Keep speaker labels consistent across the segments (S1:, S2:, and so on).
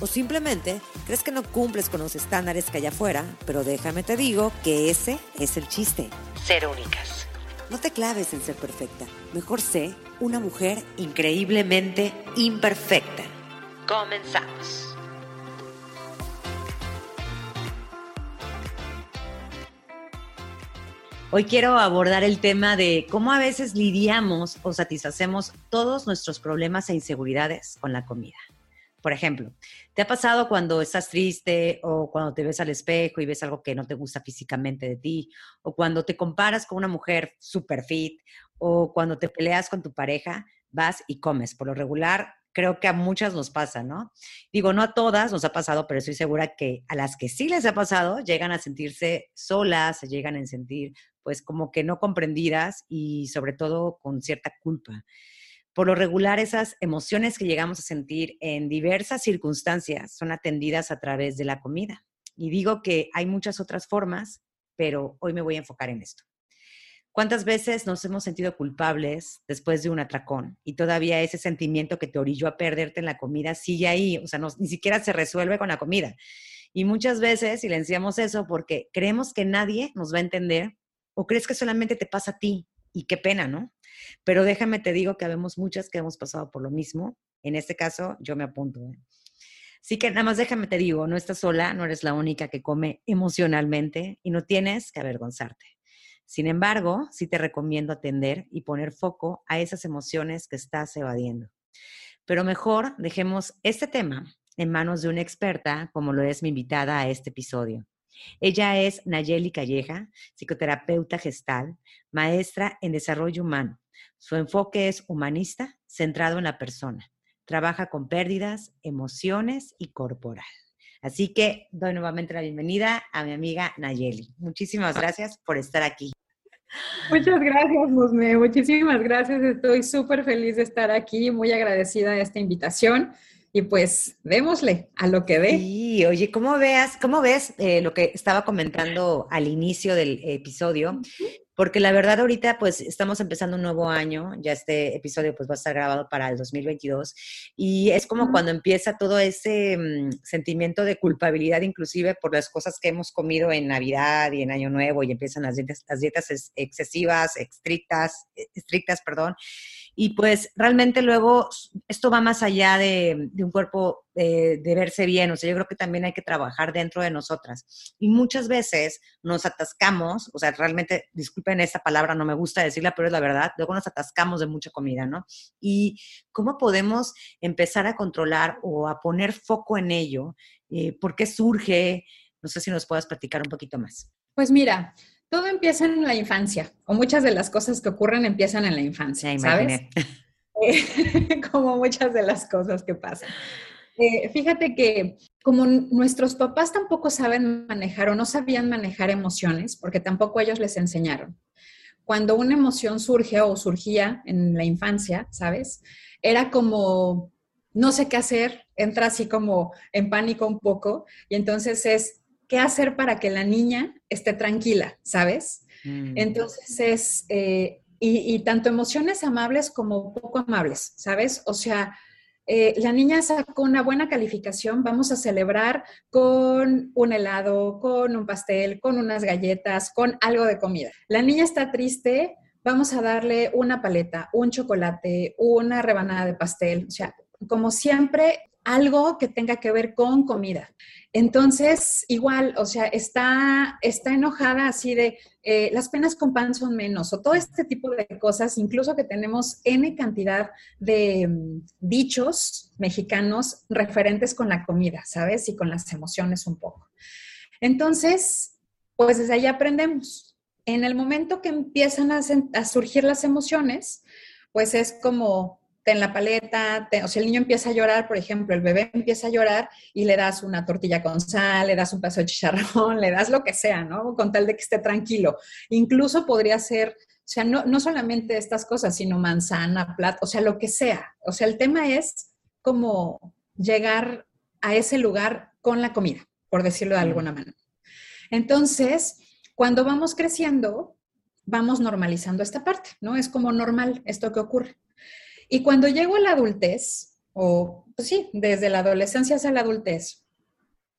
S1: O simplemente crees que no cumples con los estándares que hay afuera, pero déjame te digo que ese es el chiste. Ser únicas. No te claves en ser perfecta. Mejor sé una mujer increíblemente imperfecta. Comenzamos. Hoy quiero abordar el tema de cómo a veces lidiamos o satisfacemos todos nuestros problemas e inseguridades con la comida. Por ejemplo, ¿te ha pasado cuando estás triste o cuando te ves al espejo y ves algo que no te gusta físicamente de ti? O cuando te comparas con una mujer super fit o cuando te peleas con tu pareja, vas y comes. Por lo regular, creo que a muchas nos pasa, ¿no? Digo, no a todas nos ha pasado, pero estoy segura que a las que sí les ha pasado, llegan a sentirse solas, se llegan a sentir pues como que no comprendidas y sobre todo con cierta culpa. Por lo regular, esas emociones que llegamos a sentir en diversas circunstancias son atendidas a través de la comida. Y digo que hay muchas otras formas, pero hoy me voy a enfocar en esto. ¿Cuántas veces nos hemos sentido culpables después de un atracón y todavía ese sentimiento que te orilló a perderte en la comida sigue ahí? O sea, ni siquiera se resuelve con la comida. Y muchas veces silenciamos eso porque creemos que nadie nos va a entender o crees que solamente te pasa a ti y qué pena, ¿no? Pero déjame te digo que habemos muchas que hemos pasado por lo mismo. En este caso, yo me apunto. ¿eh? Así que nada más déjame te digo, no estás sola, no eres la única que come emocionalmente y no tienes que avergonzarte. Sin embargo, sí te recomiendo atender y poner foco a esas emociones que estás evadiendo. Pero mejor dejemos este tema en manos de una experta como lo es mi invitada a este episodio. Ella es Nayeli Calleja, psicoterapeuta gestal, maestra en desarrollo humano. Su enfoque es humanista, centrado en la persona. Trabaja con pérdidas, emociones y corporal. Así que doy nuevamente la bienvenida a mi amiga Nayeli. Muchísimas gracias por estar aquí.
S2: Muchas gracias, Musme. Muchísimas gracias. Estoy súper feliz de estar aquí, muy agradecida de esta invitación. Y pues démosle a lo que ve.
S1: Sí, oye, ¿cómo veas, cómo ves eh, lo que estaba comentando al inicio del episodio? Porque la verdad ahorita pues estamos empezando un nuevo año, ya este episodio pues va a estar grabado para el 2022 y es como cuando empieza todo ese mm, sentimiento de culpabilidad inclusive por las cosas que hemos comido en Navidad y en Año Nuevo y empiezan las dietas, las dietas excesivas, estrictas, e, estrictas, perdón. Y pues realmente luego esto va más allá de, un cuerpo de, verse bien, o sea, yo creo que también hay que trabajar dentro de nosotras. Y muchas veces nos atascamos, o sea, realmente, disculpen esta palabra, no me gusta decirla, pero es la verdad, luego nos atascamos de mucha comida, ¿no? Y cómo podemos empezar a controlar o a poner foco en ello, eh, por qué surge, no sé si nos puedas platicar un poquito más.
S2: Pues mira, todo empieza en la infancia, o muchas de las cosas que ocurren empiezan en la infancia, ¿sabes? Eh, como muchas de las cosas que pasan. Eh, fíjate que como nuestros papás tampoco saben manejar o no sabían manejar emociones, porque tampoco ellos les enseñaron. Cuando una emoción surge o surgía en la infancia, ¿sabes? Era como, no sé qué hacer, entra así como en pánico un poco, y entonces es, qué hacer para que la niña esté tranquila, ¿sabes? Mm. Entonces es, eh, y, tanto emociones amables como poco amables, ¿sabes? O sea, eh, la niña sacó una buena calificación, vamos a celebrar con un helado, con un pastel, con unas galletas, con algo de comida. La niña está triste, vamos a darle una paleta, un chocolate, una rebanada de pastel, o sea, como siempre, algo que tenga que ver con comida. Entonces, igual, o sea, está, está enojada así de eh, las penas con pan son menos, o todo este tipo de cosas, incluso que tenemos N cantidad de mm, dichos mexicanos referentes con la comida, ¿sabes? Y con las emociones un poco. Entonces, pues desde ahí aprendemos. En el momento que empiezan a surgir las emociones, pues es como ten la paleta, o sea, el niño empieza a llorar, por ejemplo, el bebé empieza a llorar y le das una tortilla con sal, le das un pedazo de chicharrón, le das lo que sea, ¿no? Con tal de que esté tranquilo. Incluso podría ser, o sea, no, no solamente estas cosas, sino manzana, plato, o sea, lo que sea. O sea, el tema es como llegar a ese lugar con la comida, por decirlo de alguna manera. Entonces, cuando vamos creciendo, vamos normalizando esta parte, ¿no? Es como normal esto que ocurre. Y cuando llego a la adultez, o pues sí, desde la adolescencia hasta la adultez,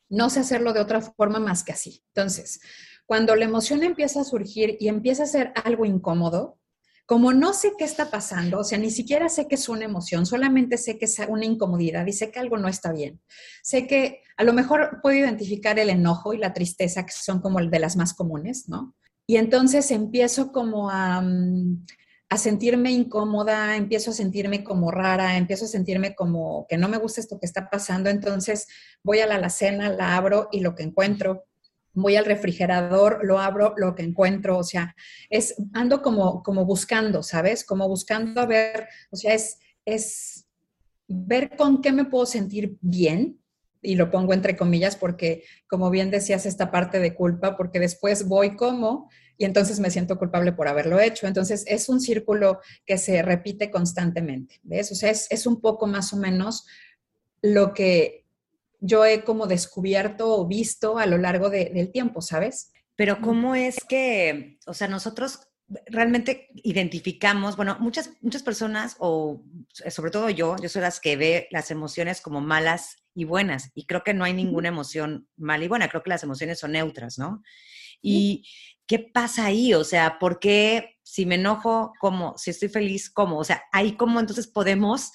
S2: no sé hacerlo de otra forma más que así. Entonces, cuando la emoción empieza a surgir y empieza a ser algo incómodo, como no sé qué está pasando, o sea, ni siquiera sé que es una emoción, solamente sé que es una incomodidad y sé que algo no está bien. Sé que a lo mejor puedo identificar el enojo y la tristeza, que son como de las más comunes, ¿no? Y entonces empiezo como a, mm, a sentirme incómoda, empiezo a sentirme como rara, empiezo a sentirme como que no me gusta esto que está pasando, entonces voy a la alacena, la abro y lo que encuentro, voy al refrigerador, lo abro, lo que encuentro, o sea, es, ando como, como buscando, ¿sabes? Como buscando a ver, o sea, es, es ver con qué me puedo sentir bien, y lo pongo entre comillas porque, como bien decías, esta parte de culpa, porque después voy como y entonces me siento culpable por haberlo hecho. Entonces es un círculo que se repite constantemente, ¿ves? O sea, es, un poco más o menos lo que yo he como descubierto o visto a lo largo del tiempo, ¿sabes?
S1: Pero ¿cómo es que, o sea, nosotros realmente identificamos, bueno, muchas, muchas personas, o sobre todo yo, yo soy las que ve las emociones como malas y buenas, y creo que no hay ninguna emoción mala y buena, creo que las emociones son neutras, ¿no? Y ¿qué pasa ahí? O sea, ¿por qué si me enojo, cómo? Si estoy feliz, cómo? O sea, ahí cómo entonces podemos...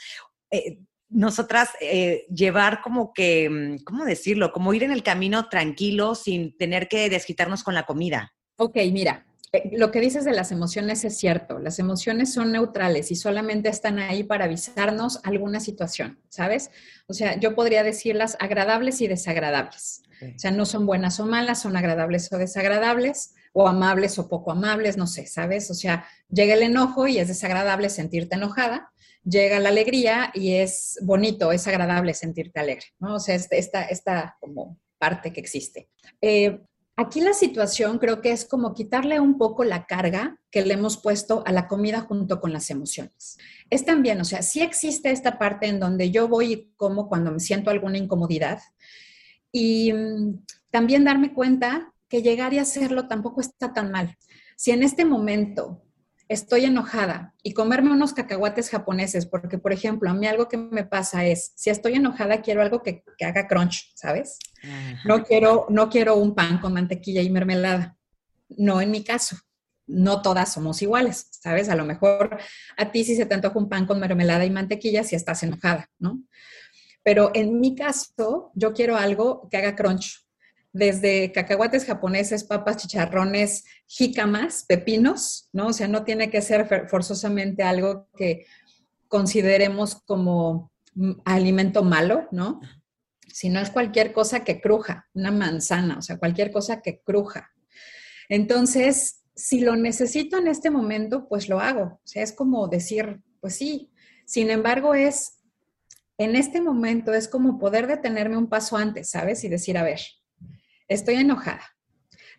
S1: Eh, nosotras eh, llevar como que, mm, ¿cómo decirlo? Como ir en el camino tranquilo sin tener que desquitarnos con la comida.
S2: Ok, mira, eh, lo que dices de las emociones es cierto. Las emociones son neutrales y solamente están ahí para avisarnos alguna situación, ¿sabes? O sea, yo podría decirlas agradables y desagradables. O sea, no son buenas o malas, son agradables o desagradables, o amables o poco amables, no sé, ¿sabes? O sea, llega el enojo y es desagradable sentirte enojada, llega la alegría y es bonito, es agradable sentirte alegre, ¿no? O sea, esta, esta como parte que existe. Eh, Aquí la situación creo que es como quitarle un poco la carga que le hemos puesto a la comida junto con las emociones. Es también, o sea, sí existe esta parte en donde yo voy y como cuando me siento alguna incomodidad y mm, también darme cuenta que llegar y hacerlo tampoco está tan mal. Si en este momento estoy enojada y comerme unos cacahuates japoneses, porque por ejemplo, a mí algo que me pasa es, si estoy enojada, quiero algo que, haga crunch, ¿sabes? No quiero, no quiero un pan con mantequilla y mermelada. No en mi caso. No todas somos iguales, ¿sabes? A lo mejor a ti sí se te antoja un pan con mermelada y mantequilla si estás enojada, ¿no? Pero en mi caso, yo quiero algo que haga crunch, desde cacahuates japoneses, papas, chicharrones, jícamas, pepinos, ¿no? O sea, no tiene que ser forzosamente algo que consideremos como alimento malo, ¿no? Sino es cualquier cosa que cruja, una manzana, o sea, cualquier cosa que cruja. Entonces, si lo necesito en este momento, pues lo hago. O sea, es como decir, pues sí. Sin embargo, es, en este momento es como poder detenerme un paso antes, ¿sabes? Y decir, a ver, estoy enojada.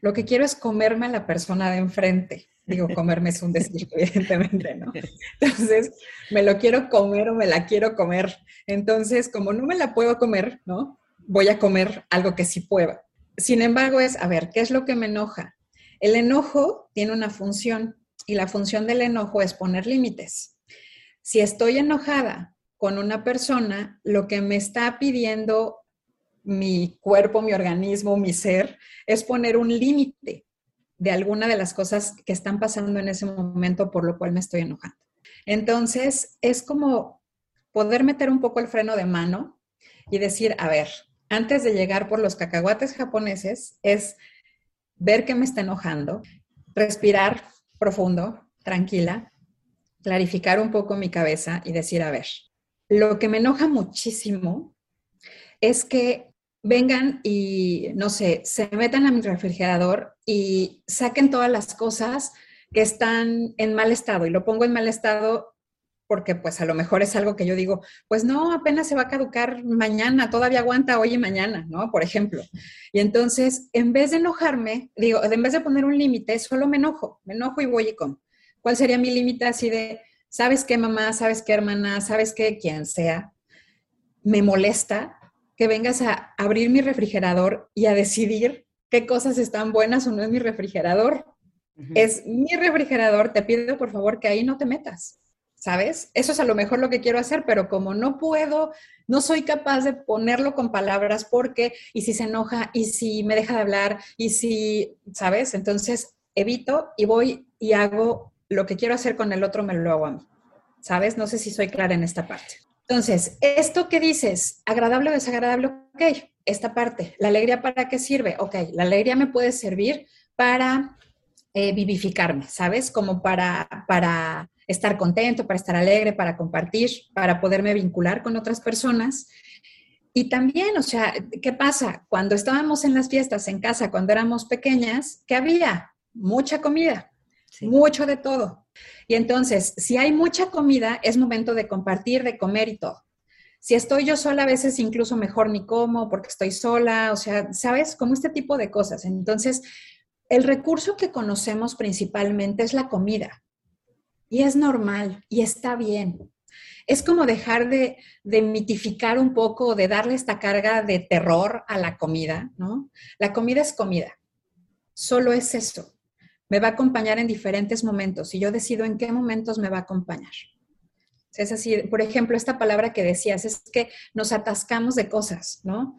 S2: Lo que quiero es comerme a la persona de enfrente. Digo, comerme es un decir, evidentemente, ¿no? Entonces, me lo quiero comer o me la quiero comer. Entonces, como no me la puedo comer, ¿no? Voy a comer algo que sí pueda. Sin embargo, es, a ver, ¿qué es lo que me enoja? El enojo tiene una función y la función del enojo es poner límites. Si estoy enojada con una persona, lo que me está pidiendo mi cuerpo, mi organismo, mi ser, es poner un límite de alguna de las cosas que están pasando en ese momento por lo cual me estoy enojando. Entonces, es como poder meter un poco el freno de mano y decir, a ver, antes de llegar por los cacahuates japoneses, es ver que me está enojando, respirar profundo, tranquila, clarificar un poco mi cabeza y decir, a ver, lo que me enoja muchísimo es que vengan y, no sé, se metan a mi refrigerador y saquen todas las cosas que están en mal estado. Y lo pongo en mal estado porque pues a lo mejor es algo que yo digo, pues no, apenas se va a caducar mañana, todavía aguanta hoy y mañana, ¿no? Por ejemplo. Y entonces, en vez de enojarme, digo, en vez de poner un límite, solo me enojo, me enojo y voy y como. ¿Cuál sería mi límite así de, sabes qué mamá, sabes qué hermana, sabes qué quien sea? Me molesta que vengas a abrir mi refrigerador y a decidir qué cosas están buenas o no es mi refrigerador. Es mi refrigerador, te pido por favor que ahí no te metas ¿sabes? Eso es a lo mejor lo que quiero hacer, pero como no puedo, no soy capaz de ponerlo con palabras porque, y si se enoja, y si me deja de hablar, y si, ¿sabes? Entonces evito y voy y hago lo que quiero hacer con el otro, me lo hago a mí, ¿sabes? No sé si soy clara en esta parte. Entonces, esto que dices, agradable o desagradable, ok, esta parte, la alegría para qué sirve, ok, la alegría me puede servir para eh, vivificarme, ¿sabes? Como para, para estar contento, para estar alegre, para compartir, para poderme vincular con otras personas. Y también, o sea, ¿qué pasa? Cuando estábamos en las fiestas en casa, cuando éramos pequeñas, ¿qué había? Mucha comida, mucho de todo. Y entonces, si hay mucha comida, es momento de compartir, de comer y todo. Si estoy yo sola, a veces incluso mejor ni como porque estoy sola, o sea, ¿sabes? Como este tipo de cosas. Entonces, el recurso que conocemos principalmente es la comida. Y es normal y está bien. Es como dejar de, mitificar un poco, de darle esta carga de terror a la comida, ¿no? La comida es comida. Solo es eso. Me va a acompañar en diferentes momentos y yo decido en qué momentos me va a acompañar. Es así, por ejemplo, esta palabra que decías, es que nos atascamos de cosas, ¿no?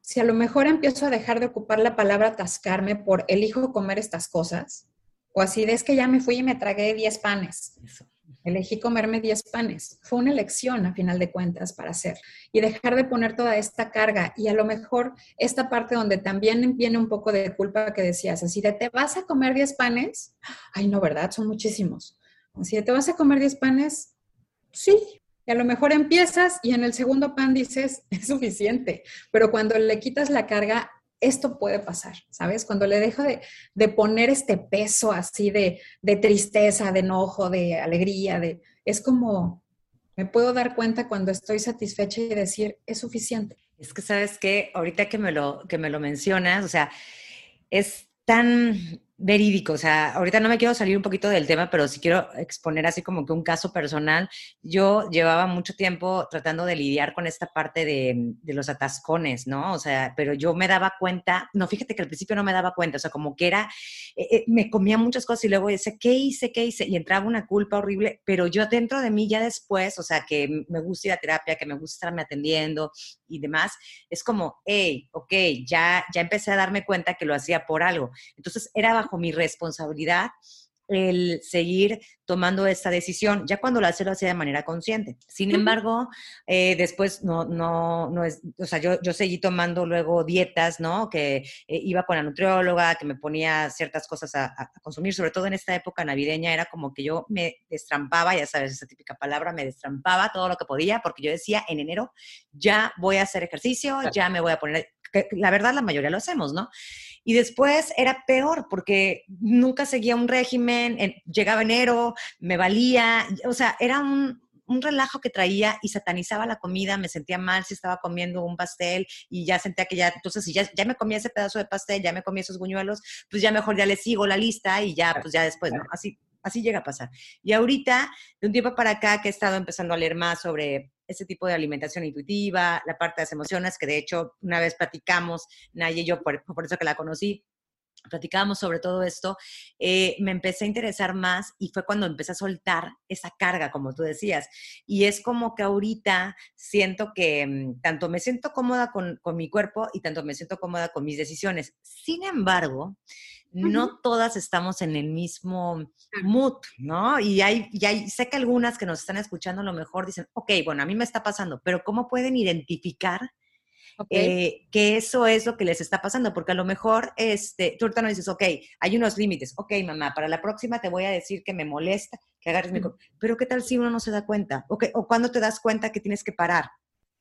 S2: Si a lo mejor empiezo a dejar de ocupar la palabra atascarme por elijo comer estas cosas, o así es que ya me fui y me tragué 10 panes. Elegí comerme 10 panes. Fue una elección a final de cuentas para hacer. Y dejar de poner toda esta carga. Y a lo mejor esta parte donde también viene un poco de culpa que decías, así de, ¿te vas a comer 10 panes? Ay, no, ¿verdad? Son muchísimos. Así de, ¿te vas a comer 10 panes? Sí. Y a lo mejor empiezas y en el segundo pan dices, es suficiente. Pero cuando le quitas la carga, esto puede pasar, ¿sabes? Cuando le dejo de, poner este peso así de, tristeza, de enojo, de alegría, de, es como, me puedo dar cuenta cuando estoy satisfecha y decir, es suficiente.
S1: Es que, ¿sabes qué? Ahorita que me lo, que me lo mencionas, o sea, es tan verídico, o sea, ahorita no me quiero salir un poquito del tema, pero sí quiero exponer así como que un caso personal. Yo llevaba mucho tiempo tratando de lidiar con esta parte de, los atascones, ¿no? O sea, pero yo me daba cuenta, no, fíjate que al principio no me daba cuenta, o sea, como que era, eh, eh, me comía muchas cosas y luego decía, ¿qué hice? ¿Qué hice? Y entraba una culpa horrible, pero yo dentro de mí ya después, o sea, que me gusta ir a terapia, que me gusta estarme atendiendo y demás, es como, hey, ok, ya, ya empecé a darme cuenta que lo hacía por algo. Entonces era bajo mi responsabilidad el seguir tomando esta decisión, ya cuando la lo hacía de manera consciente. Sin embargo, eh, después no, no, no es, o sea, yo, yo seguí tomando luego dietas, ¿no? Que eh, iba con la nutrióloga, que me ponía ciertas cosas a, consumir, sobre todo en esta época navideña, era como que yo me destrampaba, ya sabes, esa típica palabra, me destrampaba todo lo que podía, porque yo decía, en enero ya voy a hacer ejercicio, ya me voy a poner, la verdad la mayoría lo hacemos, ¿no? Y después era peor porque nunca seguía un régimen, llegaba enero, me valía, o sea, era un, relajo que traía y satanizaba la comida, me sentía mal si estaba comiendo un pastel y ya sentía que ya, entonces si ya, ya me comía ese pedazo de pastel, ya me comía esos buñuelos, pues ya mejor ya le sigo la lista y ya, pues ya después, ¿no? Así, así llega a pasar. Y ahorita, de un tiempo para acá que he estado empezando a leer más sobre ese tipo de alimentación intuitiva, la parte de las emociones, que de hecho una vez platicamos, Naya y yo, por, eso que la conocí, platicábamos sobre todo esto, eh, me empecé a interesar más y fue cuando empecé a soltar esa carga, como tú decías. Y es como que ahorita siento que mm, tanto me siento cómoda con, con mi cuerpo y tanto me siento cómoda con mis decisiones. Sin embargo, no todas estamos en el mismo mood, ¿no? Y hay, y sé que algunas que nos están escuchando a lo mejor dicen, ok, bueno, a mí me está pasando, pero ¿cómo pueden identificar eh, que eso es lo que les está pasando? Porque a lo mejor este, tú ahorita no dices, ok, hay unos límites, ok, mamá, para la próxima te voy a decir que me molesta, que agarres mi... Pero ¿qué tal si uno no se da cuenta? ¿O, ¿O cuándo te das cuenta que tienes que parar?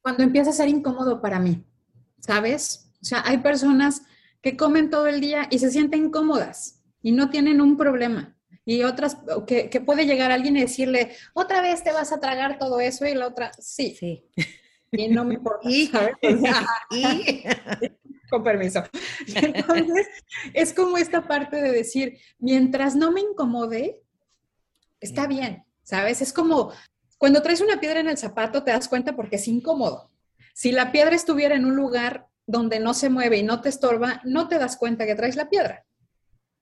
S2: Cuando empieza a ser incómodo para mí, ¿sabes? O sea, hay personas que comen todo el día y se sienten cómodas y no tienen un problema. y otras que, puede llegar alguien y decirle, otra vez te vas a tragar todo eso y la otra, sí. Sí. Y no me importa. ¿Y? Con permiso. Entonces, es como esta parte de decir, mientras no me incomode, está bien, ¿sabes? Es como cuando traes una piedra en el zapato, te das cuenta porque es incómodo. Si la piedra estuviera en un lugar donde no se mueve y no te estorba, no te das cuenta que traes la piedra.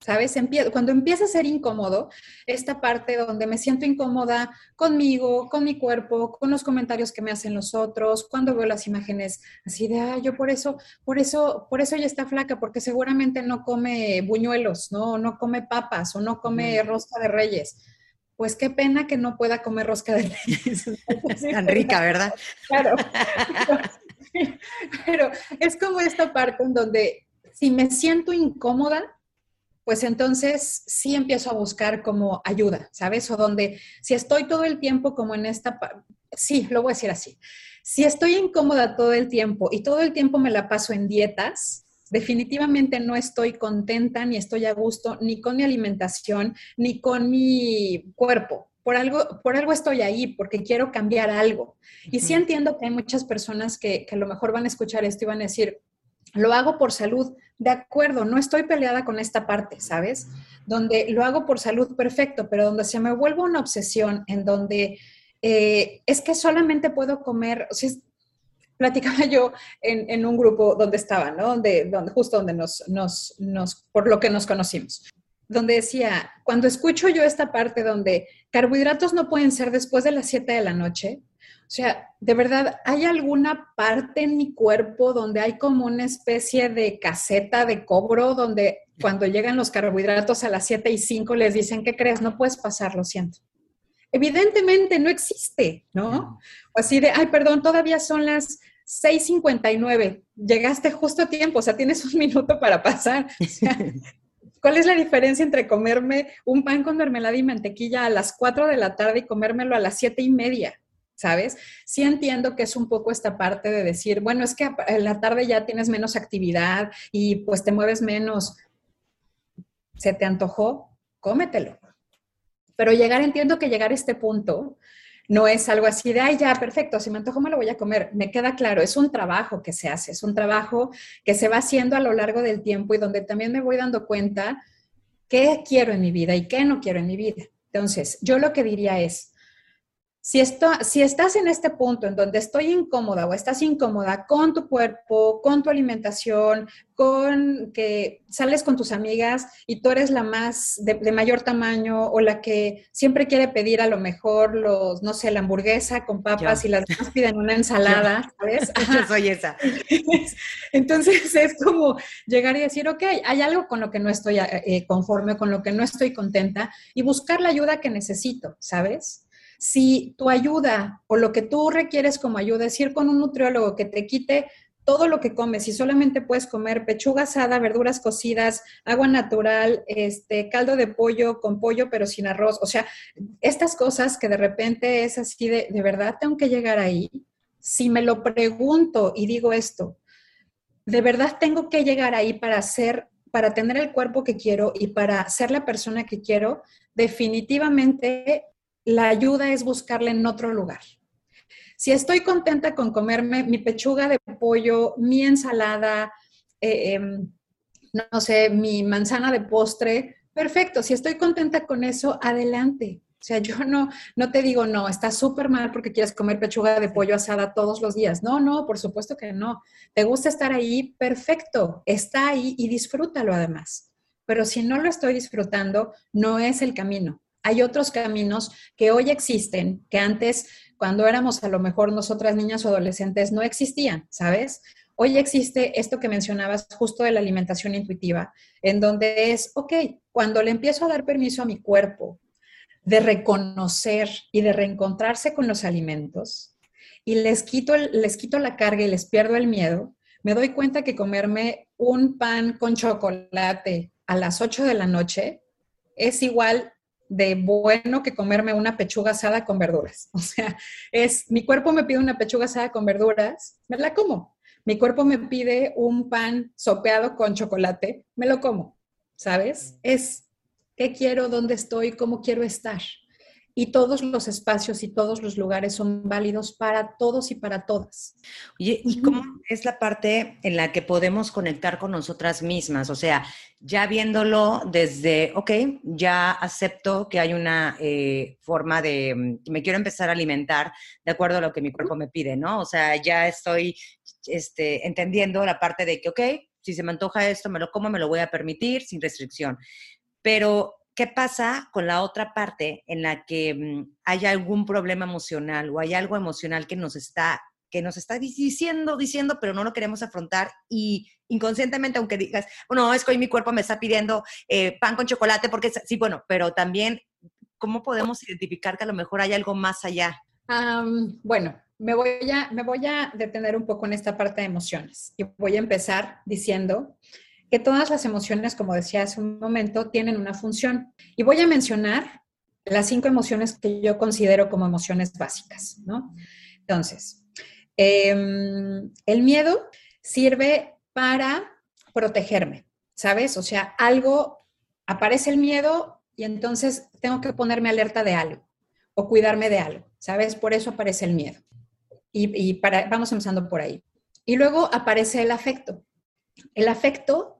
S2: ¿Sabes? Cuando empieza a ser incómodo, esta parte donde me siento incómoda conmigo, con mi cuerpo, con los comentarios que me hacen los otros, cuando veo las imágenes así de, ah, yo por eso, por eso, por eso ella está flaca, porque seguramente no come buñuelos, ¿no? No come papas o no come rosca de reyes. Pues qué pena que no pueda comer rosca de reyes.
S1: Tan rica, ¿verdad?
S2: Claro. Pero es como esta parte en donde si me siento incómoda, pues entonces sí empiezo a buscar como ayuda, ¿sabes? O donde si estoy todo el tiempo como en esta, sí, lo voy a decir así, si estoy incómoda todo el tiempo y todo el tiempo me la paso en dietas, definitivamente no estoy contenta ni estoy a gusto ni con mi alimentación ni con mi cuerpo. Por algo, por algo estoy ahí, porque quiero cambiar algo. Y sí entiendo que hay muchas personas que, que a lo mejor van a escuchar esto y van a decir, lo hago por salud. De acuerdo, no estoy peleada con esta parte, ¿sabes? Donde lo hago por salud, perfecto, pero donde se me vuelve una obsesión, en donde eh, es que solamente puedo comer, o sea, platicaba yo en, un grupo donde estaba, ¿no? Donde, justo donde nos, nos, nos, por lo que nos conocimos, donde decía, cuando escucho yo esta parte donde carbohidratos no pueden ser después de las 7 de la noche, o sea, de verdad, ¿hay alguna parte en mi cuerpo donde hay como una especie de caseta de cobro donde cuando llegan los carbohidratos a las 7 y 5 les dicen, ¿qué crees? No puedes pasar, lo siento. Evidentemente no existe, ¿no? O así de, ay, perdón, todavía son las 6.59, llegaste justo a tiempo, o sea, tienes un minuto para pasar. ¿Cuál es la diferencia entre comerme un pan con mermelada y mantequilla a las 4 de la tarde y comérmelo a las 7 y media? ¿Sabes? Sí entiendo que es un poco esta parte de decir, bueno, es que en la tarde ya tienes menos actividad y pues te mueves menos. ¿Se te antojó? Cómetelo. Pero llegar, entiendo que llegar a este punto no es algo así de, ay, ya, perfecto, si me antojo me lo voy a comer. Me queda claro, es un trabajo que se hace, es un trabajo que se va haciendo a lo largo del tiempo y donde también me voy dando cuenta qué quiero en mi vida y qué no quiero en mi vida. Entonces, yo lo que diría es, si, esto, si estás en este punto en donde estoy incómoda o estás incómoda con tu cuerpo, con tu alimentación, con que sales con tus amigas y tú eres la más de, mayor tamaño o la que siempre quiere pedir a lo mejor los, no sé, la hamburguesa con papas y las demás piden una ensalada, ¿sabes?
S1: Yo soy esa.
S2: Entonces es como llegar y decir, ok, hay algo con lo que no estoy eh, conforme, con lo que no estoy contenta y buscar la ayuda que necesito, ¿sabes? Si tu ayuda o lo que tú requieres como ayuda es ir con un nutriólogo que te quite todo lo que comes y solamente puedes comer pechuga asada, verduras cocidas, agua natural, este caldo de pollo con pollo pero sin arroz, o sea, estas cosas que de repente es así de de verdad tengo que llegar ahí. Si me lo pregunto y digo esto, de verdad tengo que llegar ahí para ser para tener el cuerpo que quiero y para ser la persona que quiero, definitivamente la ayuda es buscarla en otro lugar. Si estoy contenta con comerme mi pechuga de pollo, mi ensalada, eh, em, no sé, mi manzana de postre, perfecto. Si estoy contenta con eso, adelante. O sea, yo no, no te digo, no, está súper mal porque quieres comer pechuga de pollo asada todos los días. No, no, por supuesto que no. ¿Te gusta estar ahí? Perfecto. Está ahí y disfrútalo además. Pero si no lo estoy disfrutando, no es el camino hay otros caminos que hoy existen, que antes, cuando éramos a lo mejor nosotras niñas o adolescentes, no existían, ¿sabes? Hoy existe esto que mencionabas justo de la alimentación intuitiva, en donde es, ok, cuando le empiezo a dar permiso a mi cuerpo de reconocer y de reencontrarse con los alimentos y les quito, les quito la carga y les pierdo el miedo, me doy cuenta que comerme un pan con chocolate a las 8 de la noche es igual de bueno que comerme una pechuga asada con verduras. O sea, es mi cuerpo me pide una pechuga asada con verduras, me la como. Mi cuerpo me pide un pan sopeado con chocolate, me lo como. ¿Sabes? Es qué quiero, dónde estoy, cómo quiero estar y todos los espacios y todos los lugares son válidos para todos y para todas.
S1: Oye, ¿y cómo es la parte en la que podemos conectar con nosotras mismas? O sea, ya viéndolo desde, ok, ya acepto que hay una eh, forma de, mm, me quiero empezar a alimentar de acuerdo a lo que mi cuerpo me pide, ¿no? O sea, ya estoy este, entendiendo la parte de que, ok, si se me antoja esto, me lo como, me lo voy a permitir sin restricción. Pero ¿qué pasa con la otra parte en la que mm, hay algún problema emocional o hay algo emocional que nos está que nos está diciendo, diciendo, pero no lo queremos afrontar y inconscientemente, aunque digas, bueno, es que hoy mi cuerpo me está pidiendo eh, pan con chocolate, porque sí, bueno, pero también, ¿cómo podemos identificar que a lo mejor hay algo más allá?
S2: bueno, me voy, a, me voy a detener un poco en esta parte de emociones y voy a empezar diciendo que todas las emociones, como decía hace un momento, tienen una función. Y voy a mencionar las cinco emociones que yo considero como emociones básicas, ¿no? Entonces, em, el miedo sirve para protegerme, ¿sabes? O sea, algo, aparece el miedo y entonces tengo que ponerme alerta de algo o cuidarme de algo, ¿sabes? Por eso aparece el miedo. Y, y para, vamos empezando por ahí. Y luego aparece el afecto. El afecto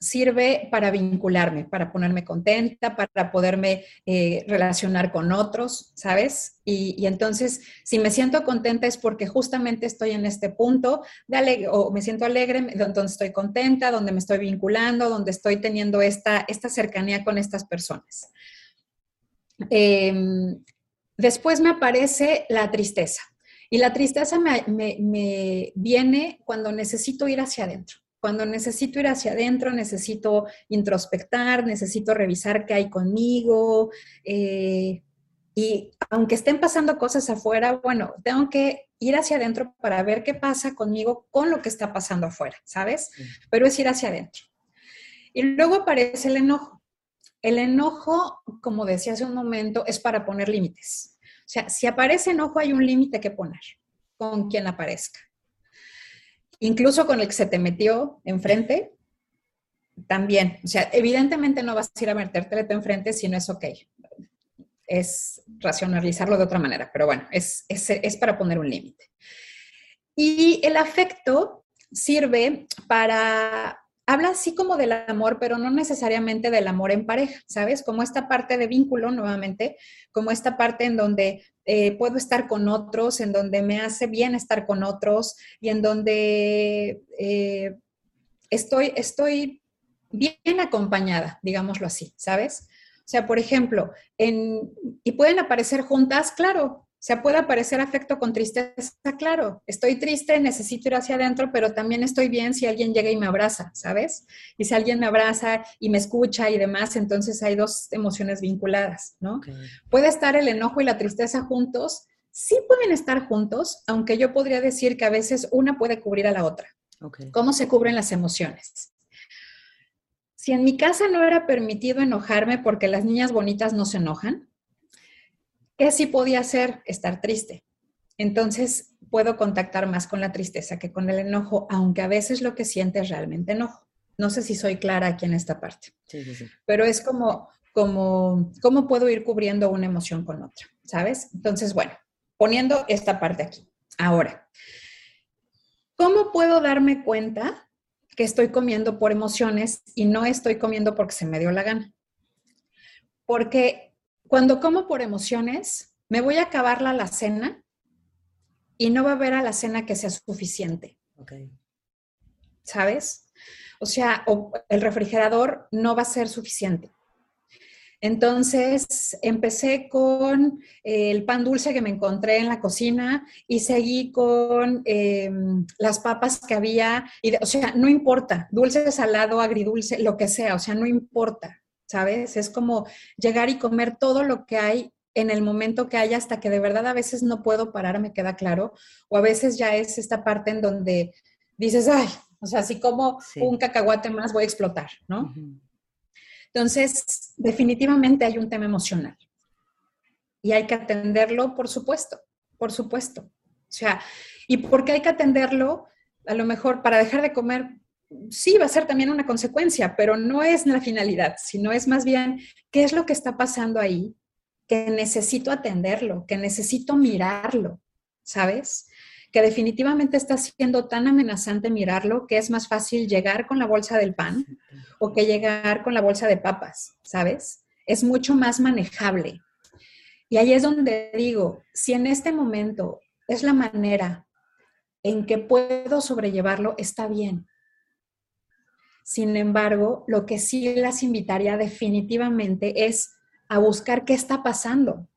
S2: sirve para vincularme, para ponerme contenta, para poderme eh, relacionar con otros, ¿sabes? Y, entonces, si me siento contenta es porque justamente estoy en este punto de o me siento alegre, donde estoy contenta, donde me estoy vinculando, donde estoy teniendo esta, esta cercanía con estas personas. Em, después me aparece la tristeza. Y la tristeza me viene cuando necesito ir hacia adentro cuando necesito ir hacia adentro, necesito introspectar, necesito revisar qué hay conmigo. Eh, y aunque estén pasando cosas afuera, bueno, tengo que ir hacia adentro para ver qué pasa conmigo con lo que está pasando afuera, ¿sabes? Pero es ir hacia adentro. Y luego aparece el enojo. El enojo, como decía hace un momento, es para poner límites. O sea, si aparece enojo, hay un límite que poner con quien aparezca incluso con el que se te metió enfrente, también. O sea, evidentemente no vas a ir a meterte enfrente si no es ok. Es racionalizarlo de otra manera, pero bueno, es, es para poner un límite. Y el afecto sirve para habla así como del amor, pero no necesariamente del amor en pareja, ¿sabes? Como esta parte de vínculo, nuevamente, como esta parte en donde eh, puedo estar con otros, en donde me hace bien estar con otros y en donde eh, estoy, estoy bien acompañada, digámoslo así, ¿sabes? O sea, por ejemplo, en, y pueden aparecer juntas, claro, o sea, puede aparecer afecto con tristeza, claro. Estoy triste, necesito ir hacia adentro, pero también estoy bien si alguien llega y me abraza, ¿sabes? Y si alguien me abraza y me escucha y demás, entonces hay dos emociones vinculadas, ¿no? Puede estar el enojo y la tristeza juntos. Sí pueden estar juntos, aunque yo podría decir que a veces una puede cubrir a la otra. ¿Cómo se cubren las emociones? Si en mi casa no era permitido enojarme porque las niñas bonitas no se enojan, ¿Qué sí podía hacer? Estar triste. Entonces puedo contactar más con la tristeza que con el enojo, aunque a veces lo que siente es realmente enojo. No sé si soy clara aquí en esta parte. Sí, sí, sí. Pero es como, como, ¿cómo puedo ir cubriendo una emoción con otra? ¿Sabes? Entonces, bueno, poniendo esta parte aquí. Ahora, ¿cómo puedo darme cuenta que estoy comiendo por emociones y no estoy comiendo porque se me dio la gana? Porque cuando como por emociones, me voy a acabar la cena y no va a haber a la cena que sea suficiente. ¿Sabes? O sea, el refrigerador no va a ser suficiente. Entonces empecé con eh, el pan dulce que me encontré en la cocina y seguí con em, las papas que había. Y o sea, no importa, dulce, salado, agridulce, lo que sea, o sea, no importa. ¿Sabes? Es como llegar y comer todo lo que hay en el momento que haya hasta que de verdad a veces no puedo parar, me queda claro, o a veces ya es esta parte en donde dices, ay, o sea, si como un cacahuate más voy a explotar, ¿no? Entonces, definitivamente hay un tema emocional y hay que atenderlo, por supuesto, por supuesto. O sea, ¿y por qué hay que atenderlo? A lo mejor para dejar de comer sí va a ser también una consecuencia, pero no es la finalidad, sino es más bien qué es lo que está pasando ahí, que necesito atenderlo, que necesito mirarlo, ¿sabes? Que definitivamente está siendo tan amenazante mirarlo que es más fácil llegar con la bolsa del pan o que llegar con la bolsa de papas, ¿sabes? Es mucho más manejable. Y ahí es donde digo, si en este momento es la manera en que puedo sobrellevarlo, está bien. Sin embargo, lo que sí las invitaría definitivamente es a buscar qué está pasando.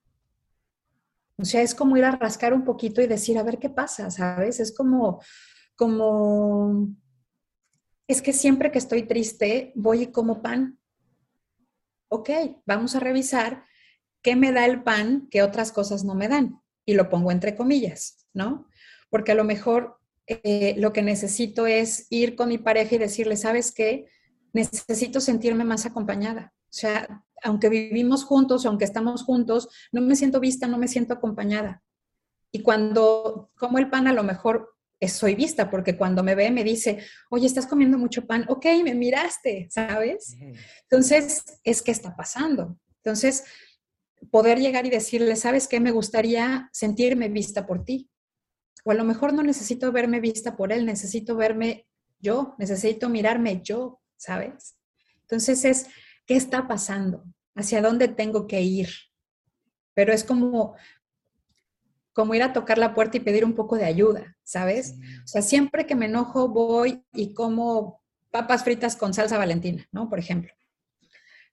S2: O sea, es como ir a rascar un poquito y decir, a ver qué pasa, ¿sabes? Es como, como, es que siempre que estoy triste voy y como pan. Ok, vamos a revisar qué me da el pan que otras cosas no me dan. Y lo pongo entre comillas, ¿no? Porque a lo mejor eh, lo que necesito es ir con mi pareja y decirle, ¿sabes qué? Necesito sentirme más acompañada. O sea, aunque vivimos juntos, aunque estamos juntos, no me siento vista, no me siento acompañada. Y cuando como el pan, a lo mejor soy vista, porque cuando me ve me dice, oye, estás comiendo mucho pan, ok, me miraste, ¿sabes? Entonces, es que está pasando. Entonces, poder llegar y decirle, ¿sabes qué? Me gustaría sentirme vista por ti. O a lo mejor no necesito verme vista por él, necesito verme yo, necesito mirarme yo, ¿sabes? Entonces es, ¿qué está pasando? ¿Hacia dónde tengo que ir? Pero es como, como ir a tocar la puerta y pedir un poco de ayuda, ¿sabes? O sea, siempre que me enojo voy y como papas fritas con salsa valentina, ¿no? Por ejemplo.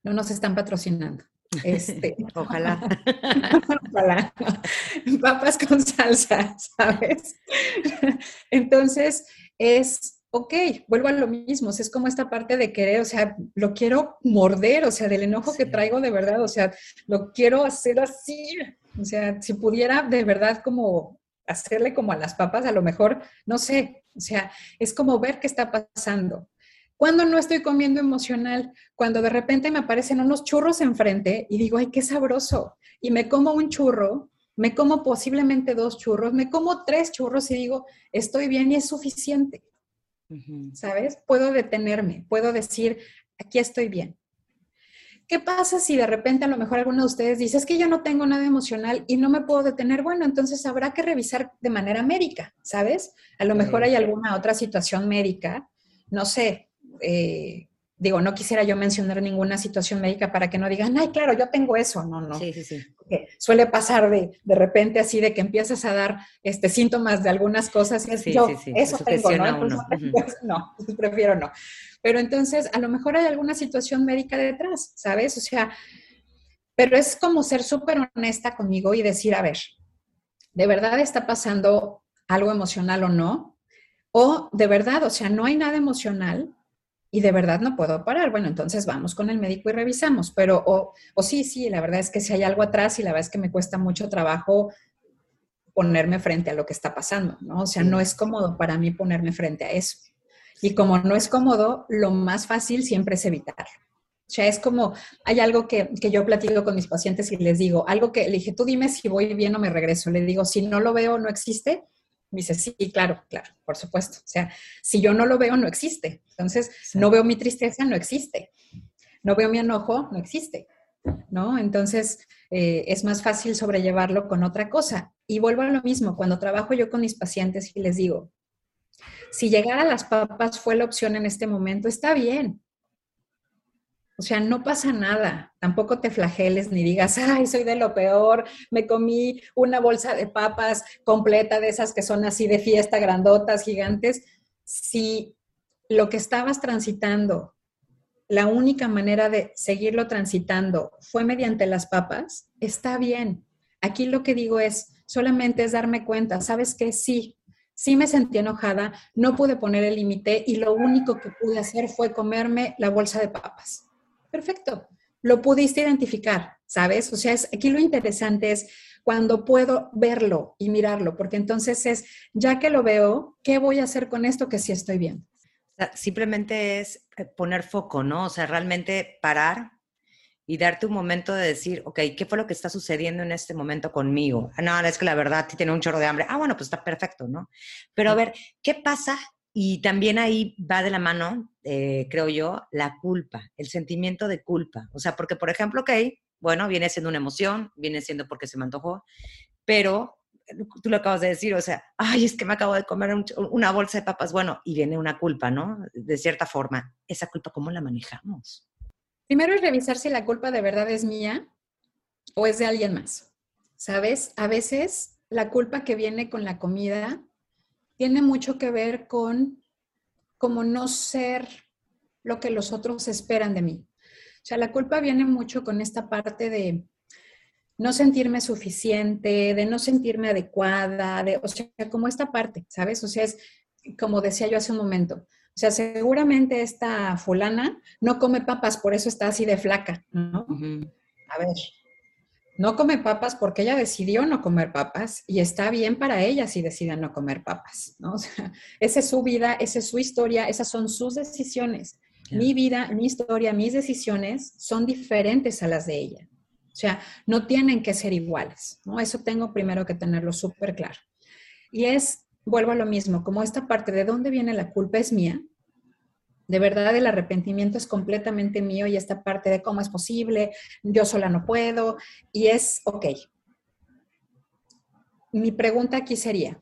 S2: No nos están patrocinando. Este,
S1: Ojalá.
S2: Ojalá. Papas con salsa, ¿sabes? Entonces, es, ok, vuelvo a lo mismo, es como esta parte de querer, o sea, lo quiero morder, o sea, del enojo que traigo de verdad, o sea, lo quiero hacer así, o sea, si pudiera de verdad como hacerle como a las papas, a lo mejor, no sé, o sea, es como ver qué está pasando. Cuando no estoy comiendo emocional, cuando de repente me aparecen unos churros enfrente y digo, ay, qué sabroso. Y me como un churro, me como posiblemente dos churros, me como tres churros y digo, estoy bien y es suficiente. ¿Sabes? Puedo detenerme, puedo decir, aquí estoy bien. ¿Qué pasa si de repente a lo mejor alguno de ustedes dice, es que yo no tengo nada emocional y no me puedo detener? Bueno, entonces habrá que revisar de manera médica, ¿sabes? A lo mejor hay alguna otra situación médica, no sé, eh, digo, no quisiera yo mencionar ninguna situación médica para que no digan, ay, claro, yo tengo eso. No, no.
S1: Sí, sí, sí.
S2: suele pasar de, de repente así de que empiezas a dar este, síntomas de algunas cosas y es, yo, eso tengo, ¿no? no, prefiero no. Pero entonces, a lo mejor hay alguna situación médica detrás, ¿sabes? O sea, pero es como ser súper honesta conmigo y decir, a ver, ¿de verdad está pasando algo emocional o no? O de verdad, o sea, no hay nada emocional, y de verdad no puedo parar. Bueno, entonces vamos con el médico y revisamos. Pero, o, o sí, sí, la verdad es que si hay algo atrás y la verdad es que me cuesta mucho trabajo ponerme frente a lo que está pasando, ¿no? O sea, no es cómodo para mí ponerme frente a eso. Y como no es cómodo, lo más fácil siempre es evitarlo. O sea, es como, hay algo que, que, yo platico con mis pacientes y les digo, algo que le dije, tú dime si voy bien o me regreso. Le digo, si no lo veo, no existe. Me dice, sí, claro, claro, por supuesto. O sea, si yo no lo veo, no existe. Entonces, no veo mi tristeza, no existe. No veo mi enojo, no existe. ¿No? Entonces, eh, es más fácil sobrellevarlo con otra cosa. Y vuelvo a lo mismo, cuando trabajo yo con mis pacientes y les digo, si llegar a las papas fue la opción en este momento, está bien. O sea, no pasa nada. Tampoco te flageles ni digas, ay, soy de lo peor, me comí una bolsa de papas completa de esas que son así de fiesta, grandotas, gigantes. Si lo que estabas transitando, la única manera de seguirlo transitando fue mediante las papas, está bien. Aquí lo que digo es, solamente es darme cuenta, ¿sabes qué? Sí, sí me sentí enojada, no pude poner el límite y lo único que pude hacer fue comerme la bolsa de papas perfecto, lo pudiste identificar, ¿sabes? O sea, es, aquí lo interesante es cuando puedo verlo y mirarlo, porque entonces es, ya que lo veo, ¿qué voy a hacer con esto que sí estoy viendo?
S1: Simplemente es eh, poner foco, ¿no? O sea, realmente parar y darte un momento de decir, ok, ¿qué fue lo que está sucediendo en este momento conmigo? Ah, no, es que la verdad, ti tiene un chorro de hambre. Ah, bueno, pues está perfecto, ¿no? Pero a ver, ¿qué pasa Y también ahí va de la mano, eh, creo yo, la culpa, el sentimiento de culpa. O sea, porque, por ejemplo, ok, bueno, viene siendo una emoción, viene siendo porque se me antojó, pero tú lo acabas de decir, o sea, ay, es que me acabo de comer una bolsa de papas, bueno, y viene una culpa, ¿no? De cierta forma. ¿Esa culpa cómo la manejamos?
S2: Primero es revisar si la culpa de verdad es mía o es de alguien más. ¿Sabes? A veces la culpa que viene con la comida tiene mucho que ver con como no ser lo que los otros esperan de mí. O sea, la culpa viene mucho con esta parte de no sentirme suficiente, de no sentirme adecuada, de, o sea, como esta parte, ¿sabes? O sea, es como decía yo hace un momento. O sea, seguramente esta fulana no come papas, por eso está así de flaca, ¿no? A ver, no come papas porque ella decidió no comer papas y está bien para ella si decide no comer papas, ¿no? O sea, esa es su vida, esa es su historia, esas son sus decisiones. Mi vida, mi historia, mis decisiones son diferentes a las de ella. O sea, no tienen que ser iguales, ¿no? Eso tengo primero que tenerlo súper claro. Y es, vuelvo a lo mismo, como esta parte de dónde viene la culpa es mía, de verdad el arrepentimiento es completamente mío y esta parte de cómo es posible, yo sola no puedo, y es, ok. Mi pregunta aquí sería,